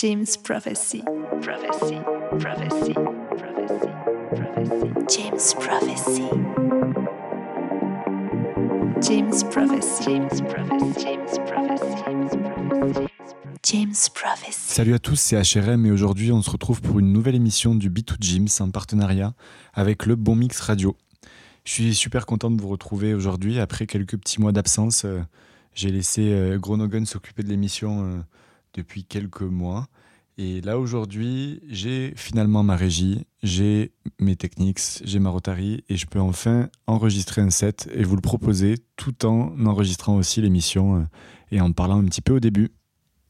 James Prophecy. Prophecy. Prophecy. Prophecy. Prophecy. James Prophecy. James Prophecy. James Prophecy. James Prophecy. James Prophecy. James Prophecy. Salut à tous, c'est HRM et aujourd'hui on se retrouve pour une nouvelle émission du Beat to James en partenariat avec le Bon Mix Radio. Je suis super content de vous retrouver aujourd'hui après quelques petits mois d'absence. euh, J'ai laissé euh, Gronogun s'occuper de l'émission euh, depuis quelques mois. Et là aujourd'hui, j'ai finalement ma régie, j'ai mes techniques, j'ai ma Rotary et je peux enfin enregistrer un set et vous le proposer tout en enregistrant aussi l'émission euh, et en parlant un petit peu au début.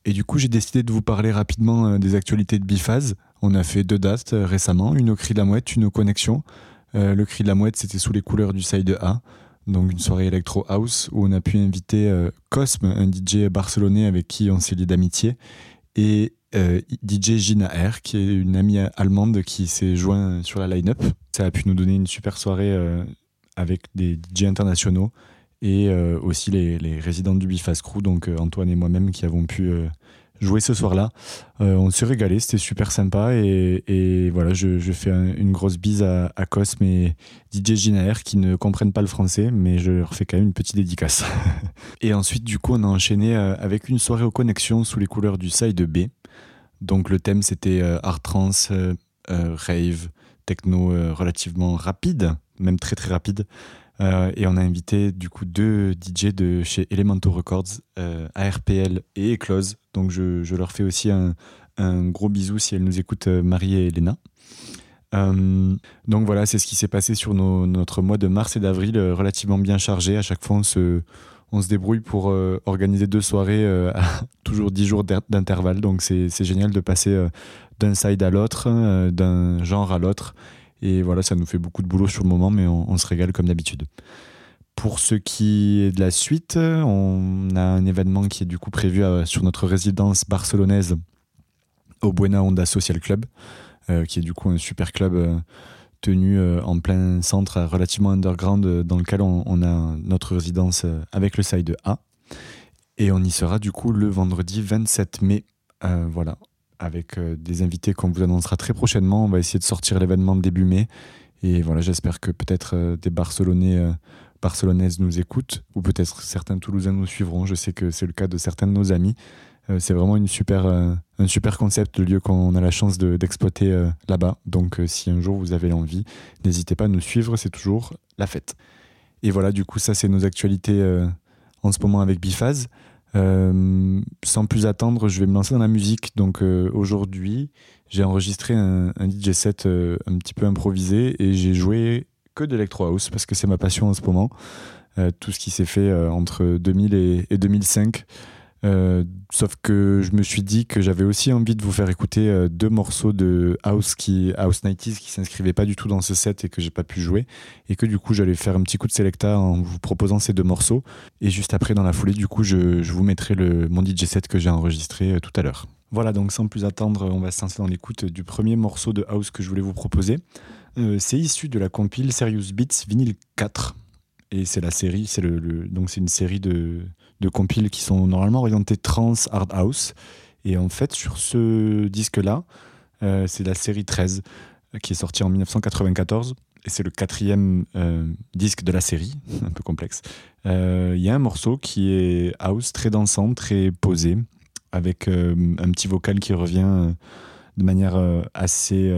Et du coup, j'ai décidé de vous parler rapidement euh, des actualités de Biphase. On a fait deux dates euh, récemment, une au Cri de la Mouette, une au Connexion. Euh, le Cri de la Mouette, c'était sous les couleurs du Side A, donc une soirée électro house où on a pu inviter euh, Cosme, un DJ barcelonais avec qui on s'est lié d'amitié, et euh, DJ Gina R, qui est une amie allemande qui s'est joint sur la line-up. Ça a pu nous donner une super soirée euh, avec des DJ internationaux et aussi les, les résidents du Bifast Crew, donc Antoine et moi-même qui avons pu jouer ce soir-là. Euh, on s'est régalé, c'était super sympa et, voilà, je, fais un- une grosse bise à, Cosme et DJ Ginaer qui ne comprennent pas le français, mais je leur fais quand même une petite dédicace. et ensuite, du coup, on a enchaîné euh, avec une soirée aux connexions sous les couleurs du side B. Donc le thème c'était euh, art euh, rave, techno relativement rapide, même très très rapide. Euh, et on a invité du coup deux DJ de chez Elemental Records, euh, ARPL et Eclose. Donc je, je leur fais aussi un, un gros bisou si elles nous écoutent, euh, Marie et Elena. Euh, donc voilà, c'est ce qui s'est passé sur notre mois de mars et d'avril, relativement bien chargé. À chaque fois, on se, on se débrouille pour organiser deux soirées à toujours 10 jours d'in- d'intervalle. Donc c'est génial de passer d'un side à l'autre, d'un genre à l'autre. Et voilà, ça nous fait beaucoup de boulot sur le moment, mais on, se régale comme d'habitude. Pour ce qui est de la suite, on a un événement qui est du coup prévu euh, sur notre résidence barcelonaise au Buena Onda Social Club, euh, qui est du coup un super club euh, tenu en plein centre, relativement underground, dans lequel on, on a notre résidence avec le side A. Et on y sera du coup le vendredi 27 mai. Voilà, avec euh, des invités qu'on vous annoncera très prochainement. On va essayer de sortir l'événement début mai. Et voilà, j'espère que peut-être euh, des Barcelonais, euh, Barcelonaises nous écoutent, ou peut-être certains Toulousains nous suivront. Je sais que c'est le cas de certains de nos amis. C'est vraiment un super concept, le lieu qu'on a la chance de- d'exploiter là-bas. Donc si un jour vous avez l'envie, n'hésitez pas à nous suivre, c'est toujours la fête. Et voilà, du coup, ça c'est nos actualités en ce moment avec Biphase. Euh, sans plus attendre, je vais me lancer dans la musique. Donc euh, aujourd'hui, j'ai enregistré un, DJ set euh, un petit peu improvisé et j'ai joué que d'Electro House parce que c'est ma passion en ce moment. Tout ce qui s'est fait entre 2000 et, et 2005. Euh, sauf que je me suis dit que j'avais aussi envie de vous faire écouter euh, deux morceaux de House qui House 90s qui s'inscrivaient pas du tout dans ce set et que j'ai pas pu jouer et que du coup j'allais faire un petit coup de selecta en vous proposant ces deux morceaux et juste après dans la foulée du coup je, je vous mettrai le, mon DJ set que j'ai enregistré euh, tout à l'heure. Voilà donc sans plus attendre on va se lancer dans l'écoute du premier morceau de House que je voulais vous proposer. C'est issu de la compile Serious Beats vinyle 4 et c'est la série, c'est le- donc c'est une série de, de compiles qui sont normalement orientées trans hard house. Et en fait, sur ce disque-là, euh, c'est la série 13 euh, qui est sortie en 1994 et c'est le quatrième euh, disque de la série, un peu complexe. Il y a un morceau qui est house, très dansant, très posé, avec un petit vocal qui revient de manière assez.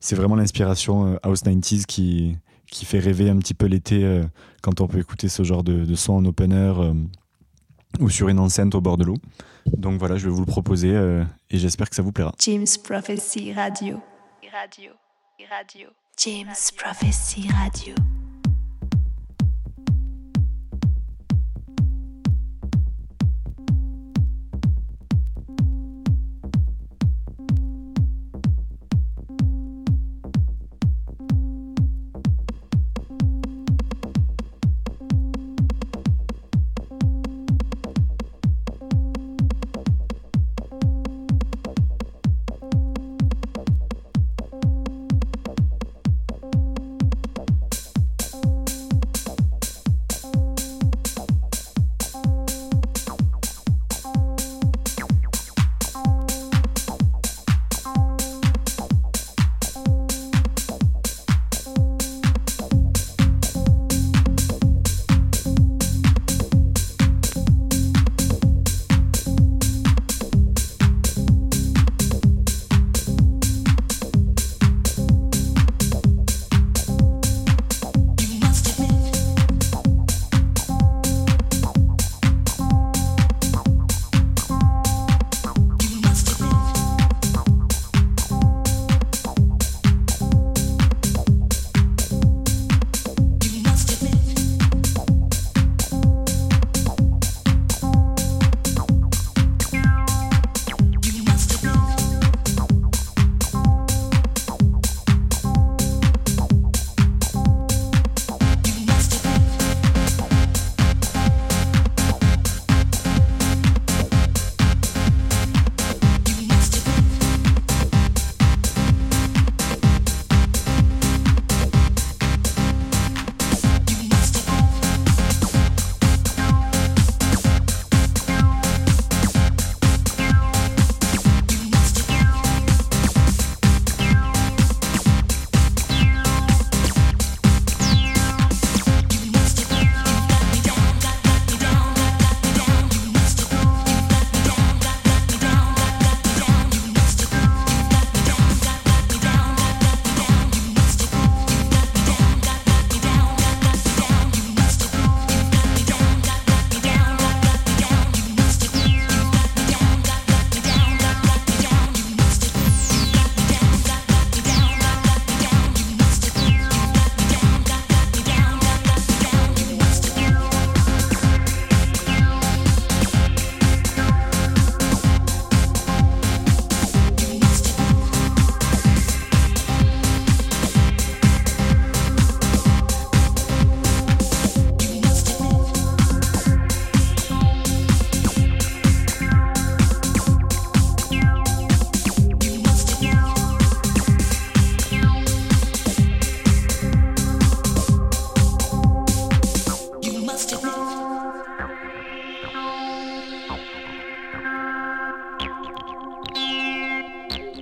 c'est vraiment l'inspiration house 90s qui, qui fait rêver un petit peu l'été euh, quand on peut écouter ce genre de, son en open air euh, ou sur une enceinte au bord de l'eau. Donc voilà, je vais vous le proposer euh, et j'espère que ça vous plaira. James Prophecy. Radio. James Prophecy Radio.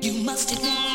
You must admit.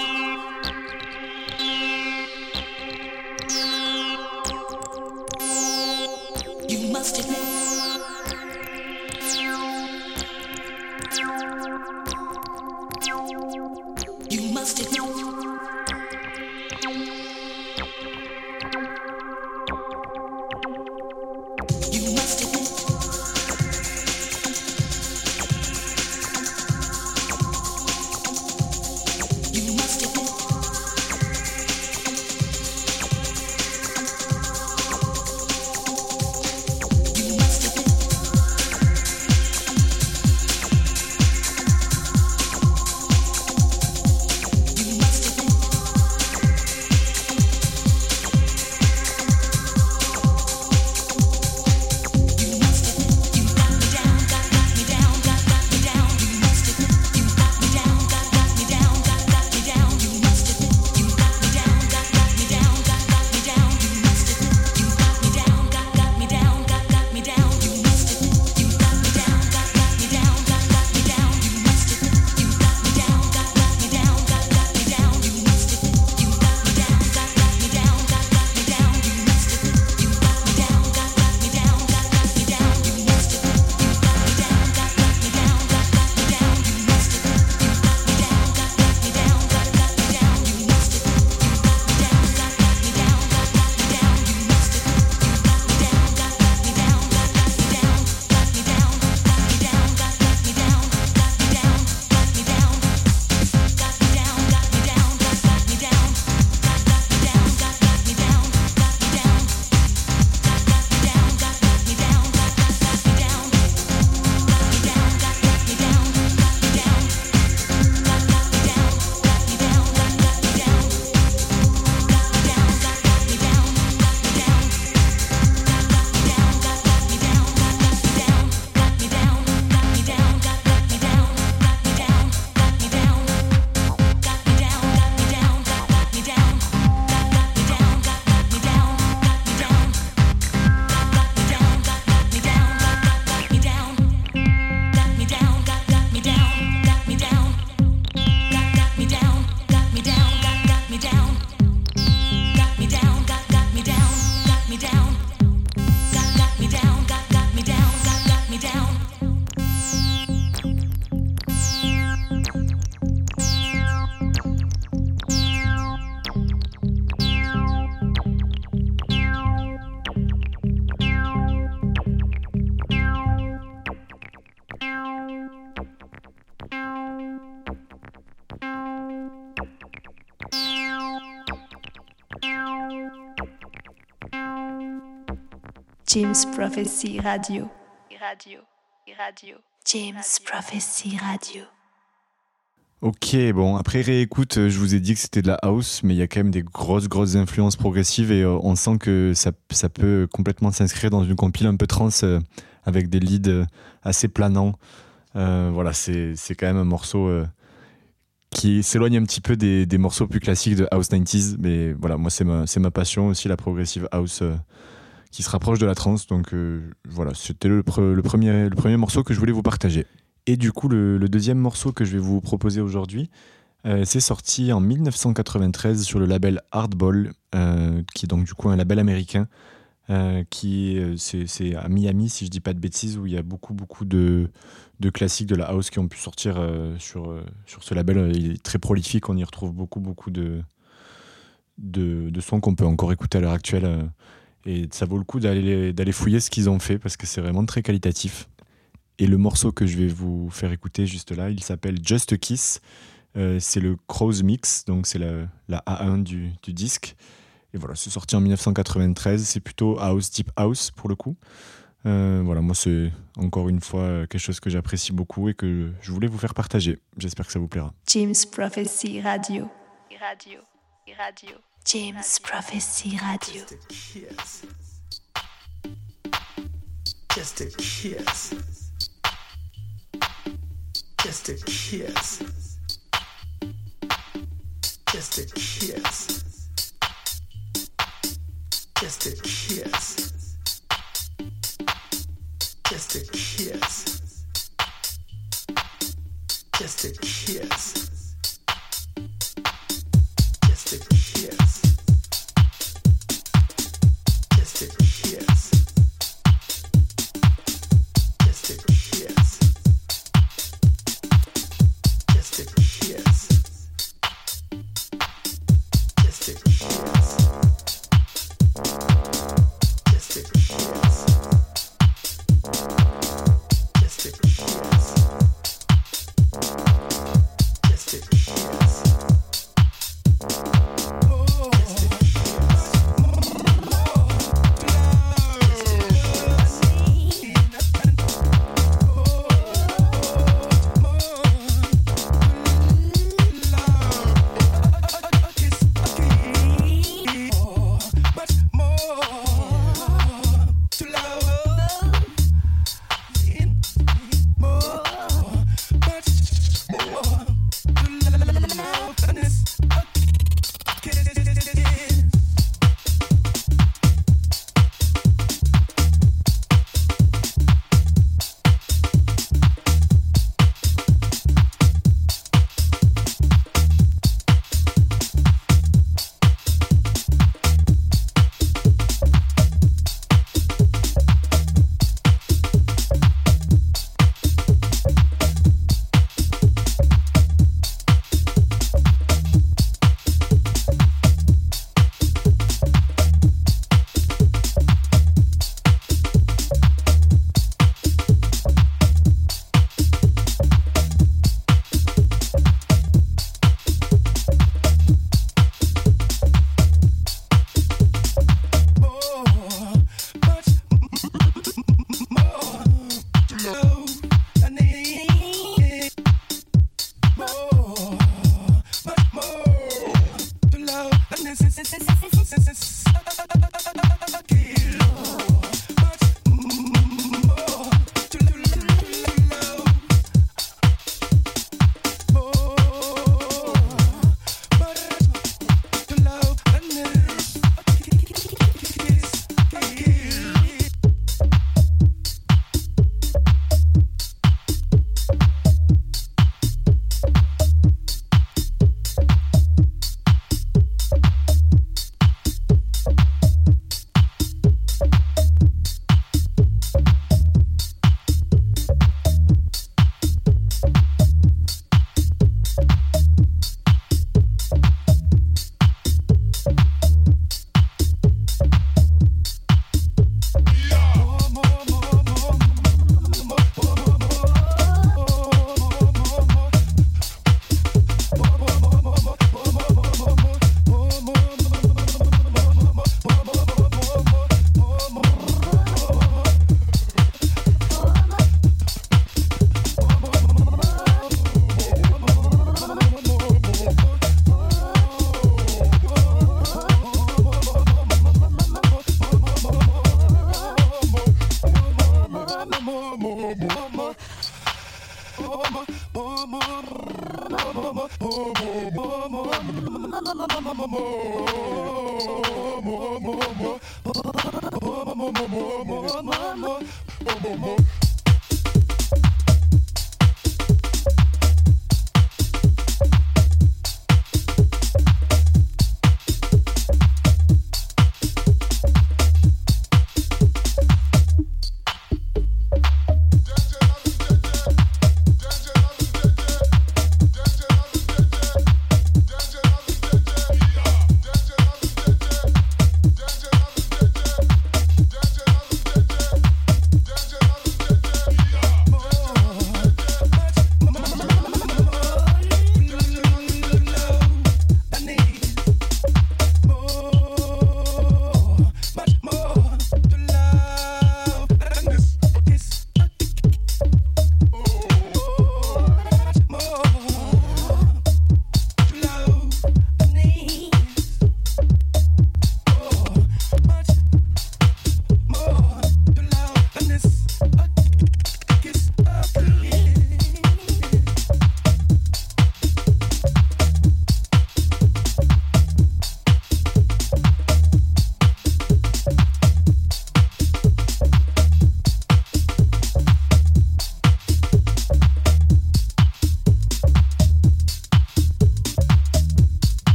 James Prophecy Radio. Radio. Radio. James Prophecy Radio. Ok, bon, après réécoute, euh, je vous ai dit que c'était de la house, mais il y a quand même des grosses, grosses influences progressives et euh, on sent que ça, ça peut complètement s'inscrire dans une compile un peu trans euh, avec des leads assez planants. voilà, c'est quand même un morceau qui s'éloigne un petit peu des, des, morceaux plus classiques de House 90s, mais voilà, moi c'est ma, ma passion aussi, la progressive house qui se rapproche de la trance. Donc euh, voilà, c'était le, premier, le premier morceau que je voulais vous partager. Et du coup, le, deuxième morceau que je vais vous proposer aujourd'hui, euh, c'est sorti en 1993 sur le label Hardball, euh, qui est donc du coup un label américain, qui c'est à Miami, si je dis pas de bêtises, où il y a beaucoup beaucoup de, de classiques de la house qui ont pu sortir sur, sur ce label. Il est très prolifique, on y retrouve beaucoup beaucoup de, de sons qu'on peut encore écouter à l'heure actuelle. Et ça vaut le coup d'aller, fouiller ce qu'ils ont fait parce que c'est vraiment très qualitatif. Et le morceau que je vais vous faire écouter juste là, il s'appelle Just a Kiss. Euh, c'est le Crow's Mix, donc c'est la, la A1 du, du, disque. Et voilà, c'est sorti en 1993. C'est plutôt house, deep house pour le coup. Euh, voilà, moi c'est encore une fois quelque chose que j'apprécie beaucoup et que je voulais vous faire partager. J'espère que ça vous plaira. James Prophecy Radio. Radio. Radio. James Prophecy Radio. Just a kiss. Just a kiss. Just a kiss. Just a kiss. Just a kiss. Just a kiss. Just a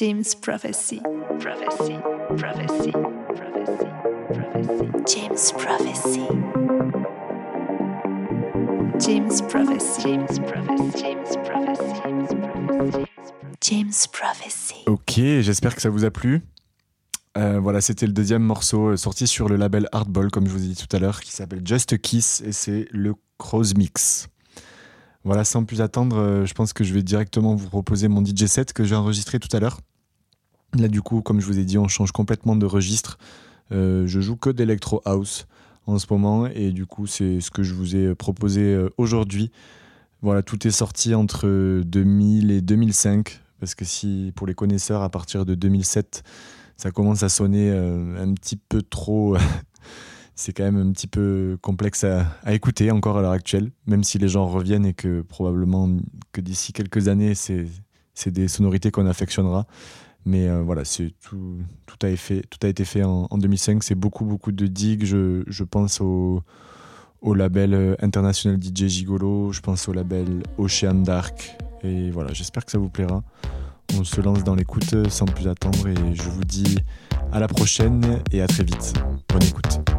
James Prophecy. Prophecy. Prophecy. Prophecy. Prophecy. James Prophecy. James Prophecy. James Prophecy. James Prophecy. James Prophecy. Ok, j'espère que ça vous a plu. Euh, voilà, c'était le deuxième morceau euh, sorti sur le label Hardball, comme je vous ai dit tout à l'heure, qui s'appelle Just Kiss et c'est le Cross Mix. Voilà, sans plus attendre, euh, je pense que je vais directement vous proposer mon DJ set que j'ai enregistré tout à l'heure. Là, du coup, comme je vous ai dit, on change complètement de registre. Euh, je joue que d'Electro House en ce moment et du coup, c'est ce que je vous ai proposé euh, aujourd'hui. Voilà, tout est sorti entre 2000 et 2005 parce que si, pour les connaisseurs, à partir de 2007, ça commence à sonner un petit peu trop c'est quand même un petit peu complexe à, écouter encore à l'heure actuelle, même si les gens reviennent et que probablement que d'ici quelques années, c'est des sonorités qu'on affectionnera. Mais euh, voilà, tout, a été fait en, 2005. C'est beaucoup, beaucoup de digues. Je, pense au, au, label euh, international DJ Gigolo, je pense au label Ocean Dark. Et voilà, j'espère que ça vous plaira. On se lance dans l'écoute sans plus attendre et je vous dis à la prochaine et à très vite. Bonne écoute.